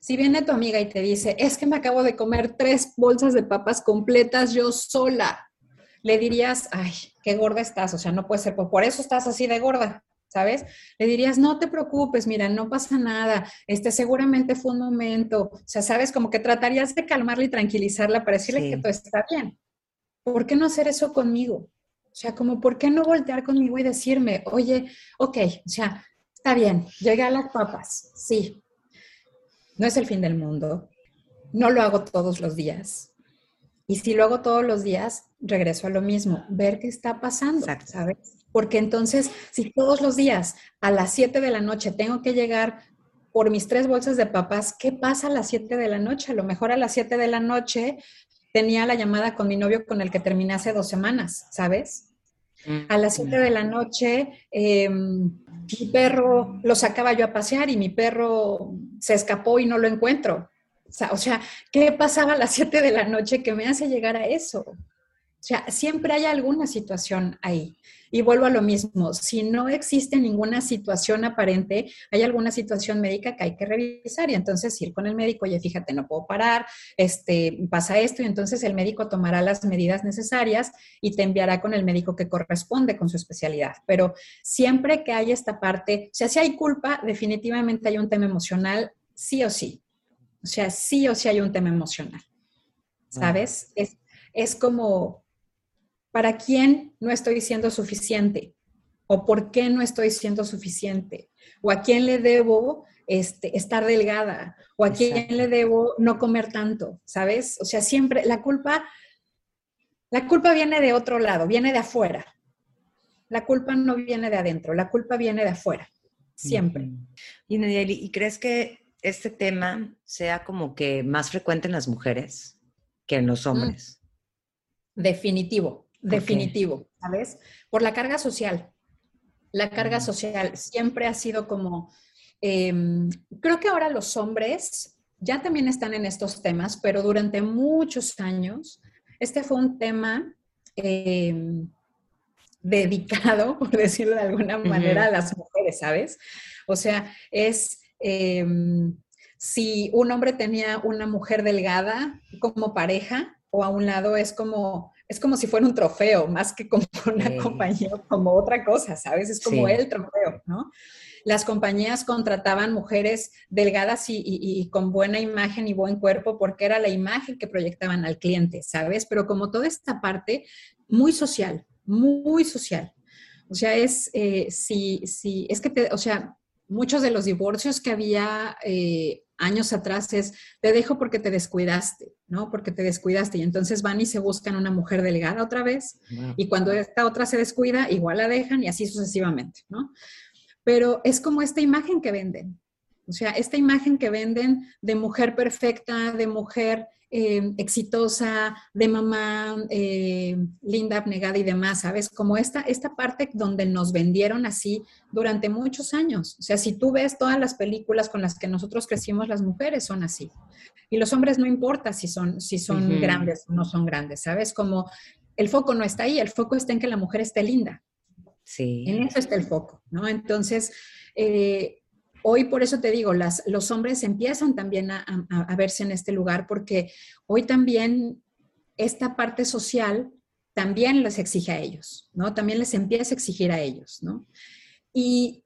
S2: si viene tu amiga y te dice, es que me acabo de comer tres bolsas de papas completas yo sola, le dirías, ay, qué gorda estás, o sea, no puede ser, por eso estás así de gorda, ¿sabes? Le dirías, no te preocupes, mira, no pasa nada, este seguramente fue un momento, o sea, ¿sabes? Como que tratarías de calmarla y tranquilizarla para decirle que todo está bien. ¿Por qué no hacer eso conmigo? O sea, como, ¿por qué no voltear conmigo y decirme, oye, ok, o sea, está bien, llegué a las papas, sí, no es el fin del mundo, no lo hago todos los días, y si lo hago todos los días, regreso a lo mismo, ver qué está pasando, ¿sabes? Porque entonces, si todos los días a las 7 de la noche tengo que llegar por mis tres bolsas de papas, ¿qué pasa a las 7 de la noche? A lo mejor a las 7 de la noche tenía la llamada con mi novio con el que terminé hace dos semanas, ¿sabes? A las 7 de la noche, em, mi perro lo sacaba yo a pasear y mi perro se escapó y no lo encuentro. O sea, ¿qué pasaba a las 7 de la noche que me hace llegar a eso? O sea, siempre hay alguna situación ahí. Y vuelvo a lo mismo, si no existe ninguna situación aparente, hay alguna situación médica que hay que revisar y entonces ir con el médico, oye, fíjate, no puedo parar, este, pasa esto y entonces el médico tomará las medidas necesarias y te enviará con el médico que corresponde con su especialidad. Pero siempre que hay esta parte, o sea, si hay culpa, definitivamente hay un tema emocional, sí o sí. O sea, sí o sí hay un tema emocional, ¿sabes? Es, es como, ¿para quién no estoy siendo suficiente? ¿O por qué no estoy siendo suficiente? ¿O a quién le debo este, estar delgada? ¿O a quién le debo no comer tanto? ¿Sabes? O sea, siempre la culpa, la culpa viene de otro lado, viene de afuera. La culpa no viene de adentro, la culpa viene de afuera, siempre.
S1: Y, ¿y crees que este tema sea como que más frecuente en las mujeres que en los mm. hombres.
S2: Definitivo, definitivo, ¿sabes? Por la carga social. La carga social siempre ha sido como, em, creo que ahora los hombres ya también están en estos temas, pero durante muchos años este fue un tema em, dedicado, por decirlo de alguna manera, a las mujeres, ¿sabes? O sea, es Em, si un hombre tenía una mujer delgada como pareja o a un lado es como es como si fuera un trofeo, más que como una compañía, como otra cosa, ¿sabes? Es como el trofeo, ¿no? Las compañías contrataban mujeres delgadas y, con buena imagen y buen cuerpo porque era la imagen que proyectaban al cliente, ¿sabes? Pero como toda esta parte muy social, muy social. O sea, es, eh, si, si, es que, te, o sea, muchos de los divorcios que había eh, años atrás es, te dejo porque te descuidaste, ¿no? Porque te descuidaste. Y entonces van y se buscan una mujer delgada otra vez. Y cuando esta otra se descuida, igual la dejan y así sucesivamente, ¿no? Pero es como esta imagen que venden. O sea, esta imagen que venden de mujer perfecta, de mujer eh, exitosa, de mamá eh, linda, abnegada y demás, ¿sabes? Como esta, esta parte donde nos vendieron así durante muchos años. O sea, si tú ves todas las películas con las que nosotros crecimos, las mujeres son así. Y los hombres no importa si son, si son grandes o no son grandes, ¿sabes? Como el foco no está ahí, el foco está en que la mujer esté linda.
S1: Sí.
S2: En eso está el foco, ¿no? Entonces, eh, hoy por eso te digo, las, los hombres empiezan también a, verse en este lugar porque hoy también esta parte social también les exige a ellos, ¿no? También les empieza a exigir a ellos, ¿no? Y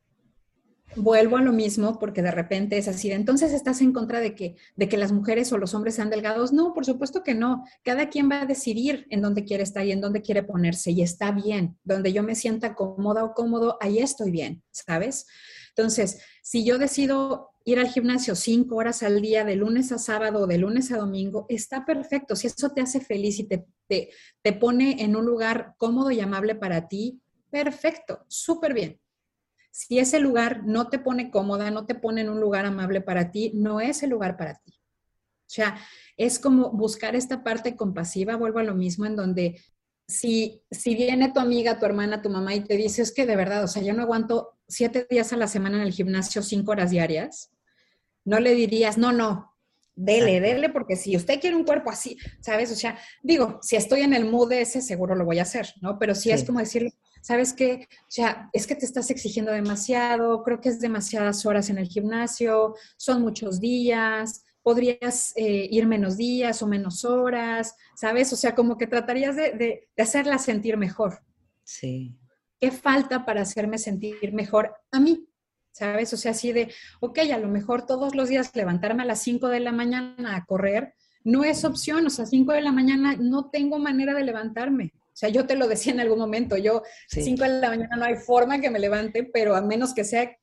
S2: vuelvo a lo mismo porque de repente es así, entonces estás en contra de que, de que las mujeres o los hombres sean delgados. No, por supuesto que no. Cada quien va a decidir en dónde quiere estar y en dónde quiere ponerse y está bien. Donde yo me sienta cómoda o cómodo, ahí estoy bien, ¿sabes? Entonces, si yo decido ir al gimnasio cinco horas al día, de lunes a sábado, de lunes a domingo, está perfecto. Si eso te hace feliz y te, te, pone en un lugar cómodo y amable para ti, perfecto, súper bien. Si ese lugar no te pone cómoda, no te pone en un lugar amable para ti, no es el lugar para ti. O sea, es como buscar esta parte compasiva, vuelvo a lo mismo, en donde si, si viene tu amiga, tu hermana, tu mamá y te dice, es que de verdad, o sea, yo no aguanto siete días a la semana en el gimnasio, cinco horas diarias, no le dirías, no, no, dele, dele, porque si usted quiere un cuerpo así, ¿sabes? O sea, digo, si estoy en el mood ese, seguro lo voy a hacer, ¿no? Pero si es como decirle, ¿sabes qué? O sea, es que te estás exigiendo demasiado, creo que es demasiadas horas en el gimnasio, son muchos días, podrías eh, ir menos días o menos horas, ¿sabes? O sea, como que tratarías de, hacerla sentir mejor.
S1: Sí.
S2: ¿Qué falta para hacerme sentir mejor a mí? ¿Sabes? O sea, así de, ok, a lo mejor todos los días levantarme a las 5 de la mañana a correr no es opción, o sea, 5 de la mañana no tengo manera de levantarme. O sea, yo te lo decía en algún momento, yo 5 de la mañana no hay forma que me levante, pero a menos que sea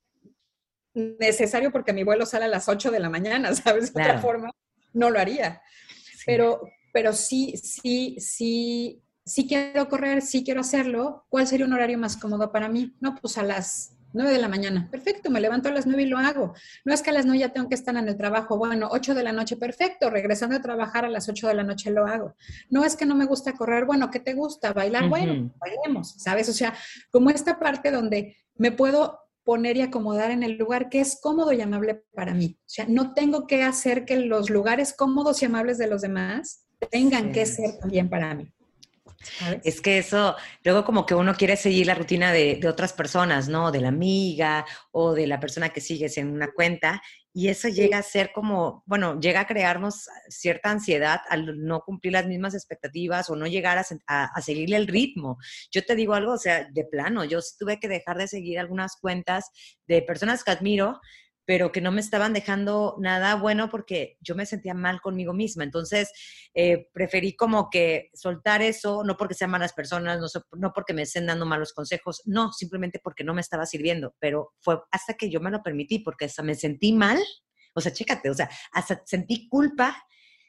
S2: necesario porque mi vuelo sale a las 8 de la mañana, ¿sabes? De otra forma, no lo haría. Pero, pero sí, sí, sí, sí quiero correr, sí quiero hacerlo. ¿Cuál sería un horario más cómodo para mí? No, pues a las 9 de la mañana. Perfecto, me levanto a las 9 y lo hago. No es que a las 9 ya tengo que estar en el trabajo. Bueno, 8 de la noche, perfecto. Regresando a trabajar a las 8 de la noche lo hago. No es que no me gusta correr. Bueno, ¿qué te gusta? Bailar. Bueno, bailemos, ¿sabes? O sea, como esta parte donde me puedo poner y acomodar en el lugar que es cómodo y amable para mí. O sea, no tengo que hacer que los lugares cómodos y amables de los demás tengan que ser también para mí.
S1: Es que eso, luego como que uno quiere seguir la rutina de, otras personas, ¿no? De la amiga o de la persona que sigues en una cuenta y eso llega a ser como, bueno, llega a crearnos cierta ansiedad al no cumplir las mismas expectativas o no llegar a, a, seguirle el ritmo. Yo te digo algo, o sea, de plano, yo tuve que dejar de seguir algunas cuentas de personas que admiro pero que no me estaban dejando nada bueno porque yo me sentía mal conmigo misma. Entonces, eh, preferí como que soltar eso, no porque sean malas personas, no, no porque me estén dando malos consejos, no, simplemente porque no me estaba sirviendo. Pero fue hasta que yo me lo permití, porque hasta me sentí mal. O sea, chécate, o sea, hasta sentí culpa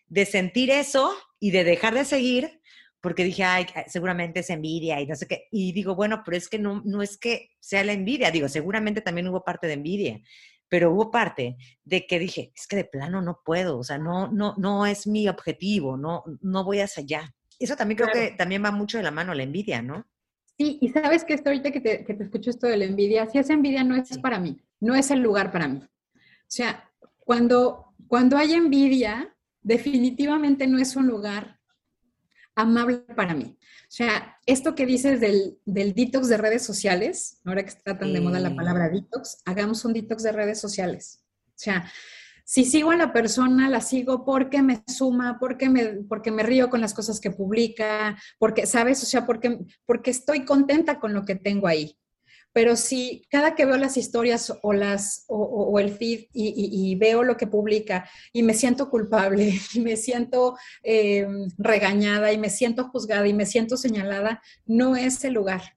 S1: de sentir eso y de dejar de seguir porque dije, ay, seguramente es envidia y no sé qué. Y digo, bueno, pero es que no, no es que sea la envidia, digo, seguramente también hubo parte de envidia, pero hubo parte de que dije, es que de plano no puedo, o sea, no, no, no es mi objetivo, no, no voy hacia allá. Eso también creo que también va mucho de la mano la envidia, ¿no?
S2: Sí, y sabes que esto ahorita que te, que te escucho esto de la envidia, si esa envidia no es para mí, no es el lugar para mí. O sea, cuando, cuando hay envidia, definitivamente no es un lugar amable para mí. O sea, esto que dices del, del detox de redes sociales, ahora que está tan de moda la palabra detox, hagamos un detox de redes sociales. O sea, si sigo a la persona, la sigo porque me suma, porque me, porque me río con las cosas que publica, porque, ¿sabes? O sea, porque, porque estoy contenta con lo que tengo ahí. Pero si cada que veo las historias o, las, o, el feed y, veo lo que publica y me siento culpable y me siento eh, regañada y me siento juzgada y me siento señalada, no es el lugar.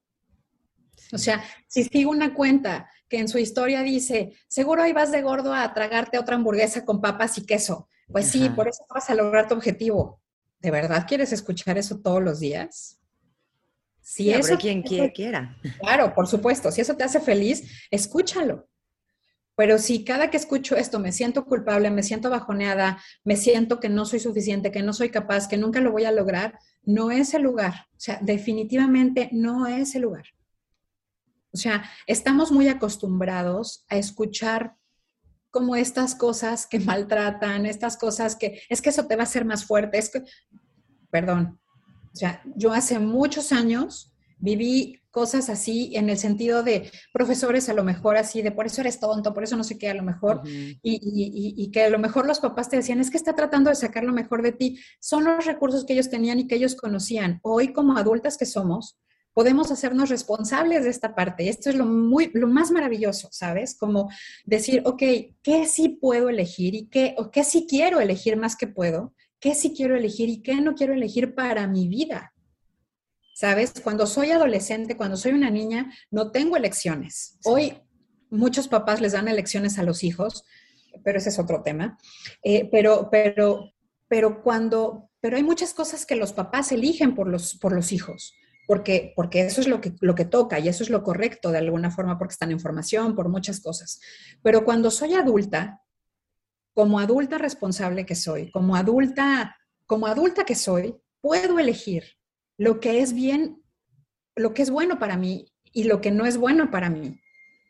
S2: O sea, si sigo una cuenta que en su historia dice, seguro ahí vas de gordo a tragarte otra hamburguesa con papas y queso. Pues sí, por eso vas a lograr tu objetivo. ¿De verdad quieres escuchar eso todos los días?
S1: Si eso quien quiera.
S2: Claro, por supuesto. Si eso te hace feliz, escúchalo. Pero si cada que escucho esto me siento culpable, me siento bajoneada, me siento que no soy suficiente, que no soy capaz, que nunca lo voy a lograr, no es el lugar. O sea, definitivamente no es el lugar. O sea, estamos muy acostumbrados a escuchar como estas cosas que maltratan, estas cosas que es que eso te va a hacer más fuerte, es que, perdón, o sea, yo hace muchos años viví cosas así en el sentido de profesores a lo mejor así, de por eso eres tonto, por eso no sé qué, a lo mejor, y, y, que a lo mejor los papás te decían, es que está tratando de sacar lo mejor de ti. Son los recursos que ellos tenían y que ellos conocían. Hoy como adultas que somos, podemos hacernos responsables de esta parte. Esto es lo, muy, lo más maravilloso, ¿sabes? Como decir, ok, ¿qué sí puedo elegir y qué, o qué sí quiero elegir más que puedo? ¿Qué sí quiero elegir y qué no quiero elegir para mi vida? ¿Sabes? Cuando soy adolescente, cuando soy una niña, no tengo elecciones. Hoy muchos papás les dan elecciones a los hijos, pero ese es otro tema. Eh, pero, pero, pero cuando, pero hay muchas cosas que los papás eligen por los, por los hijos porque, porque eso es lo que, lo que toca y eso es lo correcto de alguna forma, porque están en formación, por muchas cosas. Pero cuando soy adulta, como adulta responsable que soy, como adulta, como adulta que soy, puedo elegir lo que es bien, lo que es bueno para mí y lo que no es bueno para mí,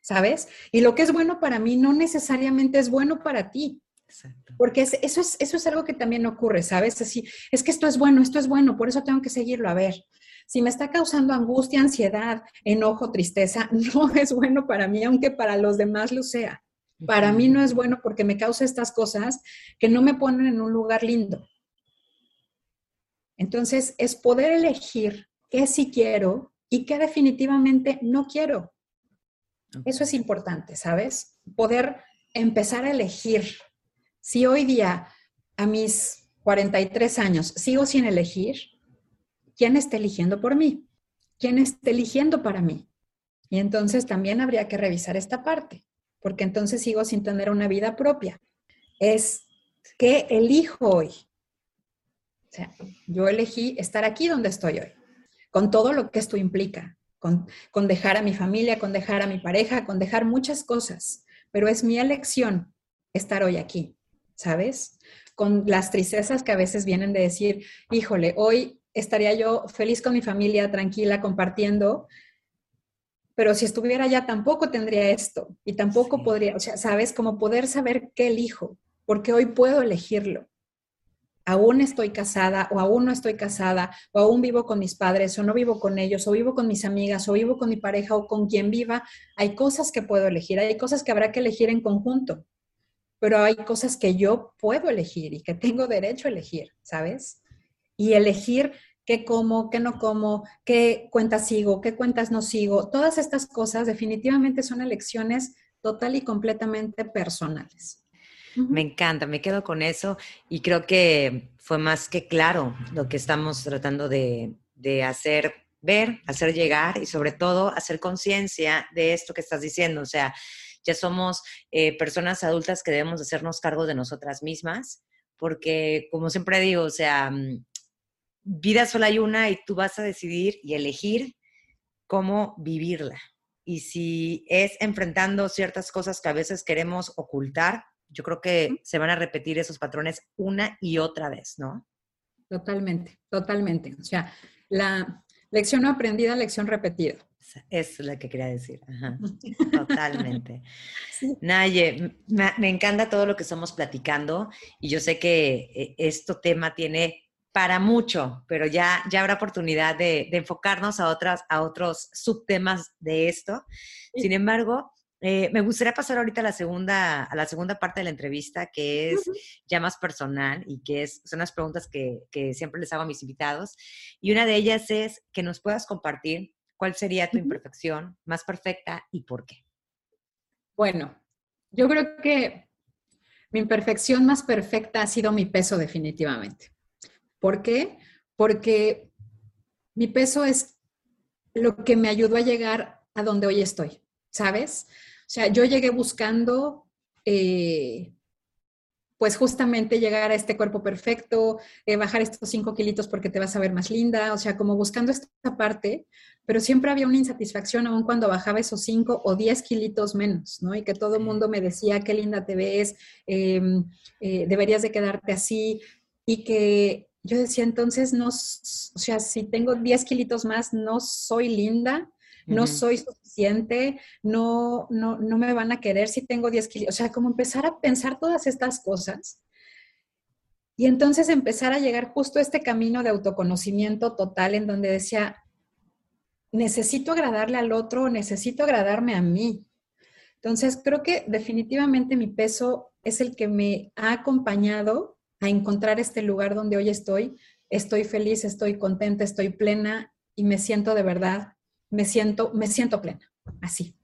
S2: ¿sabes? Y lo que es bueno para mí no necesariamente es bueno para ti. Porque eso, es, eso es algo que también ocurre, ¿sabes? Así, es que esto es bueno, esto es bueno, por eso tengo que seguirlo. A ver, si me está causando angustia, ansiedad, enojo, tristeza, no es bueno para mí, aunque para los demás lo sea. Para mí no es bueno porque me causa estas cosas que no me ponen en un lugar lindo. Entonces, es poder elegir qué sí quiero y qué definitivamente no quiero. Eso es importante, ¿sabes? Poder empezar a elegir. Si hoy día, a mis 43 años, sigo sin elegir, ¿quién está eligiendo por mí? ¿Quién está eligiendo para mí? Y entonces también habría que revisar esta parte, porque entonces sigo sin tener una vida propia. Es ¿qué elijo hoy? O sea, yo elegí estar aquí donde estoy hoy, con todo lo que esto implica, con, con dejar a mi familia, con dejar a mi pareja, con dejar muchas cosas, pero es mi elección estar hoy aquí, ¿sabes? Con las tristezas que a veces vienen de decir, híjole, hoy estaría yo feliz con mi familia, tranquila, compartiendo, pero si estuviera allá tampoco tendría esto y tampoco podría, o sea, sabes, como poder saber qué elijo, porque hoy puedo elegirlo. Aún estoy casada o aún no estoy casada o aún vivo con mis padres o no vivo con ellos o vivo con mis amigas o vivo con mi pareja o con quien viva, hay cosas que puedo elegir, hay cosas que habrá que elegir en conjunto, pero hay cosas que yo puedo elegir y que tengo derecho a elegir, ¿sabes? y elegir qué como, qué no como, qué cuentas sigo, qué cuentas no sigo. Todas estas cosas definitivamente son elecciones total y completamente personales.
S1: Me encanta, me quedo con eso y creo que fue más que claro lo que estamos tratando de, hacer ver, hacer llegar y sobre todo hacer conciencia de esto que estás diciendo. O sea, ya somos eh, personas adultas que debemos hacernos cargo de nosotras mismas, porque como siempre digo, o sea, mm, vida sola hay una y tú vas a decidir y elegir cómo vivirla. Y si es enfrentando ciertas cosas que a veces queremos ocultar, yo creo que se van a repetir esos patrones una y otra vez, ¿no?
S2: Totalmente, totalmente. O sea, la lección aprendida, lección repetida.
S1: Es lo que quería decir. Totalmente. Naye, me, encanta todo lo que estamos platicando y yo sé que este tema tiene para mucho, pero ya, ya habrá oportunidad de, enfocarnos a, otras, a otros subtemas de esto. Sin embargo, eh, me gustaría pasar ahorita a la segunda, a la segunda parte de la entrevista, que es ya más personal y que es, son las preguntas que, que, siempre les hago a mis invitados. Y una de ellas es que nos puedas compartir cuál sería tu imperfección más perfecta y por qué.
S2: Bueno, yo creo que mi imperfección más perfecta ha sido mi peso definitivamente. ¿Por qué? Porque mi peso es lo que me ayudó a llegar a donde hoy estoy, ¿sabes? O sea, yo llegué buscando, eh, pues justamente llegar a este cuerpo perfecto, eh, bajar estos cinco kilitos porque te vas a ver más linda, o sea, como buscando esta parte, pero siempre había una insatisfacción aún cuando bajaba esos 5 o 10 kilitos menos, ¿no? Y que todo el mundo me decía, qué linda te ves, em, eh, deberías de quedarte así, y que yo decía, entonces, no, o sea, si tengo 10 kilitos más, no soy linda, no soy suficiente, no, no, no me van a querer si tengo 10 kilos. O sea, como empezar a pensar todas estas cosas. Y entonces empezar a llegar justo a este camino de autoconocimiento total en donde decía, necesito agradarle al otro, necesito agradarme a mí. Entonces, creo que definitivamente mi peso es el que me ha acompañado a encontrar este lugar donde hoy estoy. Estoy feliz, estoy contenta, estoy plena y me siento de verdad, me siento, me siento plena. Así,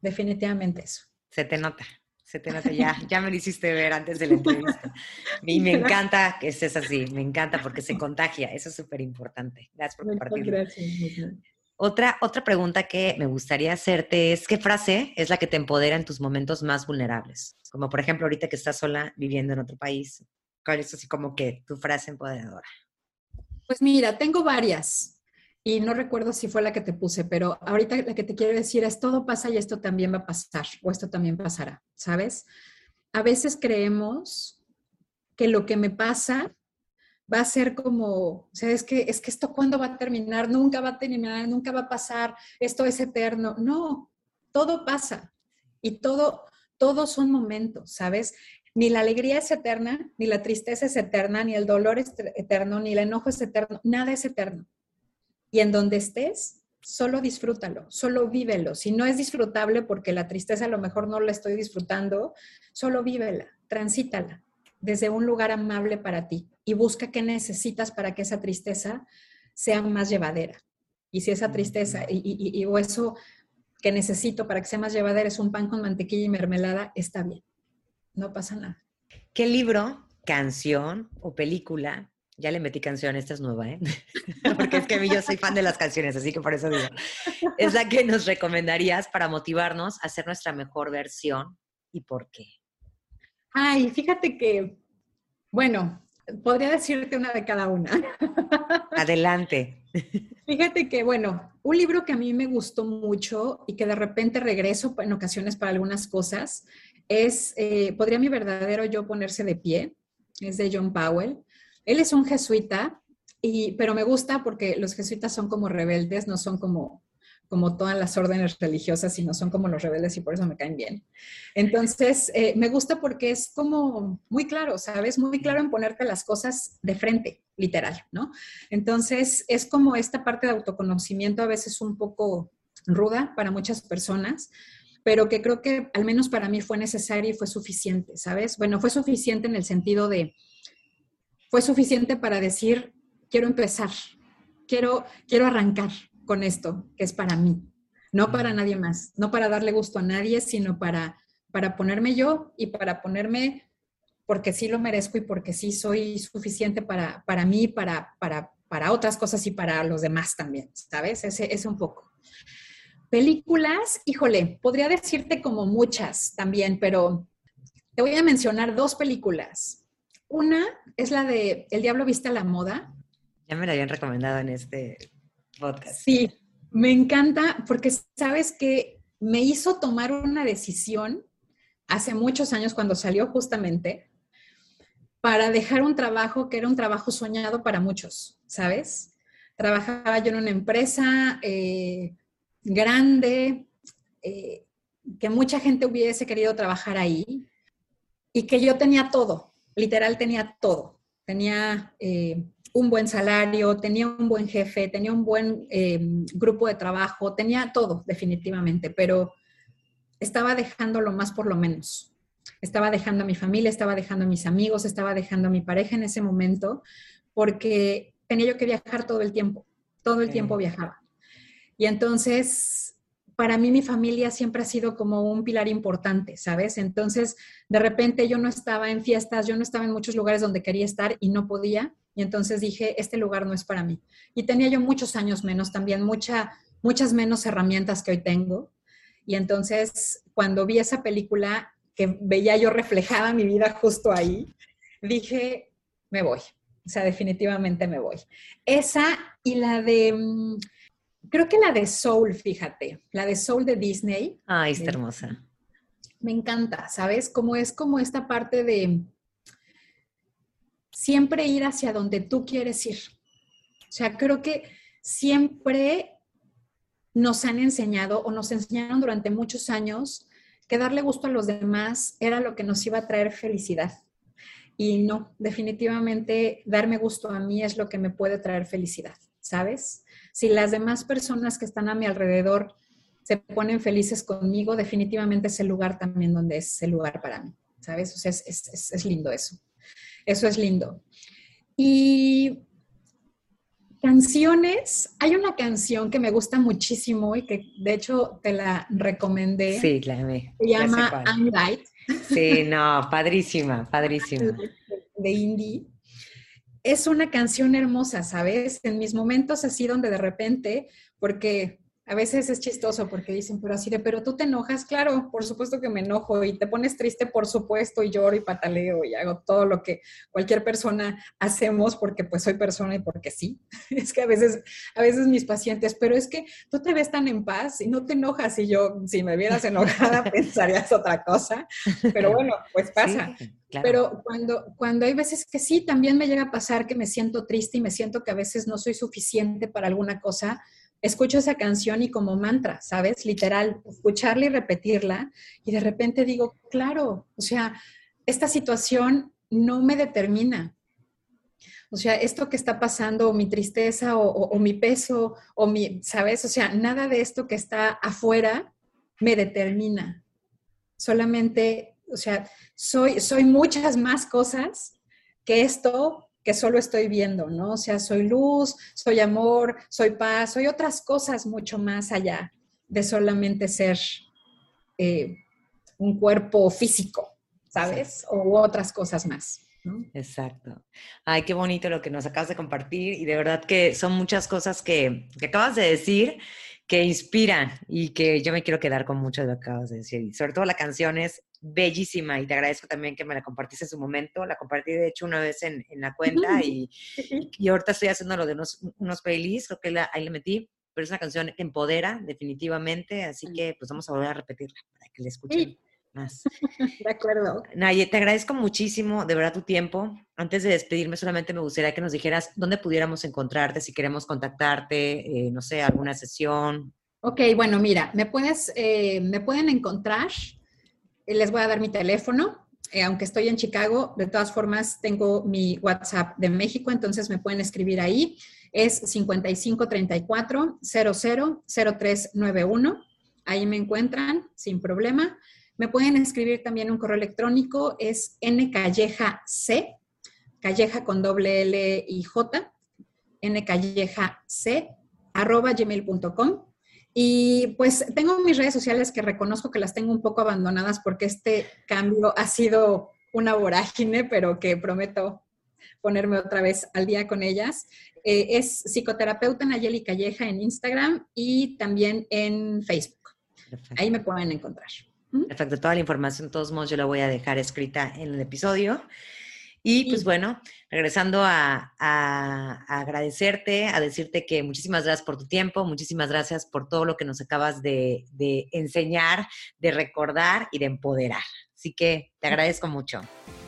S2: definitivamente eso.
S1: Se te nota, se te nota ya, ya me lo hiciste ver antes de la entrevista. Y me encanta que estés así, me encanta porque se contagia, eso es súper importante. Gracias por compartirlo. Gracias. Otra, otra pregunta que me gustaría hacerte es, ¿qué frase es la que te empodera en tus momentos más vulnerables? Como por ejemplo ahorita que estás sola viviendo en otro país. ¿Cuál es así como que tu frase empoderadora?
S2: Pues mira, tengo varias y no recuerdo si fue la que te puse, pero ahorita la que te quiero decir es, todo pasa y esto también va a pasar o esto también pasará, ¿sabes? A veces creemos que lo que me pasa va a ser como, o sea, es que, es que esto cuándo va a terminar, nunca va a terminar, nunca va a pasar, esto es eterno. No, todo pasa y todo, todos son momentos, ¿sabes? Ni la alegría es eterna, ni la tristeza es eterna, ni el dolor es eterno, ni el enojo es eterno, nada es eterno. Y en donde estés, solo disfrútalo, solo vívelo. Si no es disfrutable porque la tristeza a lo mejor no la estoy disfrutando, solo vívela, transítala desde un lugar amable para ti y busca qué necesitas para que esa tristeza sea más llevadera. Y si esa tristeza y, o eso que necesito para que sea más llevadera es un pan con mantequilla y mermelada, está bien. No pasa nada.
S1: ¿Qué libro, canción o película? Ya le metí canción, esta es nueva, ¿eh? Porque es que yo soy fan de las canciones, así que por eso digo. Es la que nos recomendarías para motivarnos a ser nuestra mejor versión y por qué.
S2: Ay, fíjate que, bueno, podría decirte una de cada una.
S1: Adelante.
S2: Fíjate que, bueno, un libro que a mí me gustó mucho y que de repente regreso en ocasiones para algunas cosas es eh, ¿Podría mi verdadero yo ponerse de pie? Es de John Powell. Él es un jesuita, y, pero me gusta porque los jesuitas son como rebeldes, no son como como todas las órdenes religiosas, sino son como los rebeldes y por eso me caen bien. Entonces, eh, me gusta porque es como muy claro, ¿sabes? Muy claro en ponerte las cosas de frente, literal, ¿no? Entonces, es como esta parte de autoconocimiento a veces un poco ruda para muchas personas, pero que creo que al menos para mí fue necesaria y fue suficiente, ¿sabes? Bueno, fue suficiente en el sentido de, fue suficiente para decir, quiero empezar, quiero, quiero arrancar, con esto, que es para mí, no para nadie más, no para darle gusto a nadie, sino para, para ponerme yo y para ponerme porque sí lo merezco y porque sí soy suficiente para, para mí, para, para, para otras cosas y para los demás también, ¿sabes? Ese es un poco. Películas, híjole, podría decirte como muchas también, pero te voy a mencionar dos películas. Una es la de El Diablo Viste a la Moda.
S1: Ya me la habían recomendado en este
S2: Sí, me encanta porque sabes que me hizo tomar una decisión hace muchos años cuando salió justamente para dejar un trabajo que era un trabajo soñado para muchos, ¿sabes? Trabajaba yo en una empresa eh, grande, eh, que mucha gente hubiese querido trabajar ahí y que yo tenía todo, literal tenía todo. Tenía eh, un buen salario, tenía un buen jefe, tenía un buen em, grupo de trabajo, tenía todo definitivamente, pero estaba dejando lo más por lo menos. Estaba dejando a mi familia, estaba dejando a mis amigos, estaba dejando a mi pareja en ese momento, porque tenía yo que viajar todo el tiempo, todo el tiempo viajaba. Y entonces, para mí mi familia siempre ha sido como un pilar importante, ¿sabes? Entonces, de repente yo no estaba en fiestas, yo no estaba en muchos lugares donde quería estar y no podía y entonces dije, este lugar no es para mí. Y tenía yo muchos años menos también, mucha, muchas menos herramientas que hoy tengo. Y entonces, cuando vi esa película, que veía yo reflejada mi vida justo ahí, dije, me voy. O sea, definitivamente me voy. Esa y la de, mm, creo que la de Soul, fíjate, la de Soul de Disney.
S1: Ay, está hermosa.
S2: Me encanta, ¿sabes? Como es como esta parte de siempre ir hacia donde tú quieres ir. O sea, creo que siempre nos han enseñado o nos enseñaron durante muchos años que darle gusto a los demás era lo que nos iba a traer felicidad. Y no, definitivamente darme gusto a mí es lo que me puede traer felicidad, ¿sabes? Si las demás personas que están a mi alrededor se ponen felices conmigo, definitivamente es el lugar también donde es el lugar para mí, ¿sabes? O sea, es, es lindo eso. Eso es lindo. Y Canciones, hay una canción que me gusta muchísimo y que de hecho te la recomendé.
S1: Sí, la.
S2: Se llama I'm Light.
S1: Sí, no, padrísima, padrísima.
S2: De indie. Es una canción hermosa, ¿sabes? En mis momentos así donde de repente, porque a veces es chistoso porque dicen, pero así de, pero tú te enojas, claro, por supuesto que me enojo y te pones triste, por supuesto, y lloro y pataleo y hago todo lo que cualquier persona hacemos porque pues soy persona y porque sí. Es que a veces, a veces mis pacientes, pero es que tú te ves tan en paz y no te enojas y yo, si me vieras enojada, pensarías otra cosa, pero bueno, pues pasa. Pero cuando, cuando hay veces que sí, también me llega a pasar que me siento triste y me siento que a veces no soy suficiente para alguna cosa, escucho esa canción y como mantra, ¿sabes? Literal, escucharla y repetirla y de repente digo, claro, o sea, esta situación no me determina. O sea, esto que está pasando, o mi tristeza, o, mi peso, o mi, ¿sabes? O sea, nada de esto que está afuera me determina. Solamente, o sea, soy, soy muchas más cosas que esto que solo estoy viendo, ¿no? O sea, soy luz, soy amor, soy paz, soy otras cosas mucho más allá de solamente ser eh, un cuerpo físico, ¿sabes? O otras cosas más. ¿no?
S1: Exacto. Ay, qué bonito lo que nos acabas de compartir y de verdad que son muchas cosas que, que acabas de decir que inspiran y que yo me quiero quedar con mucho de lo que acabas de decir. Y sobre todo la canción es bellísima y te agradezco también que me la compartiste en su momento. La compartí de hecho una vez en, en la cuenta y, y, ahorita estoy haciendo lo de unos, unos playlists, creo que ahí le metí, pero es una canción que empodera definitivamente, así que pues vamos a volver a repetirla para que la escuchen. Más.
S2: De acuerdo.
S1: Naye, te agradezco muchísimo, de verdad, tu tiempo. Antes de despedirme, solamente me gustaría que nos dijeras dónde pudiéramos encontrarte, si queremos contactarte, eh, no sé, alguna sesión.
S2: Ok, bueno, mira, me, puedes, eh, me pueden encontrar, eh, les voy a dar mi teléfono, aunque estoy en Chicago, de todas formas tengo mi WhatsApp de México, entonces me pueden escribir ahí. Es 5534 000391. Ahí me encuentran sin problema. Me pueden escribir también un correo electrónico, es ncalleja c, calleja con doble L y J, ncalleja c, arroba gmail.com. Y pues tengo mis redes sociales que reconozco que las tengo un poco abandonadas porque este cambio ha sido una vorágine, pero que prometo ponerme otra vez al día con ellas. Eh, es psicoterapeuta Nayeli Calleja en Instagram y también en Facebook. Ahí me pueden encontrar.
S1: Perfecto, toda la información, de todos modos, yo la voy a dejar escrita en el episodio. Y pues bueno, regresando a, agradecerte, a decirte que muchísimas gracias por tu tiempo, muchísimas gracias por todo lo que nos acabas de, de enseñar, de recordar y de empoderar. Así que te agradezco mucho.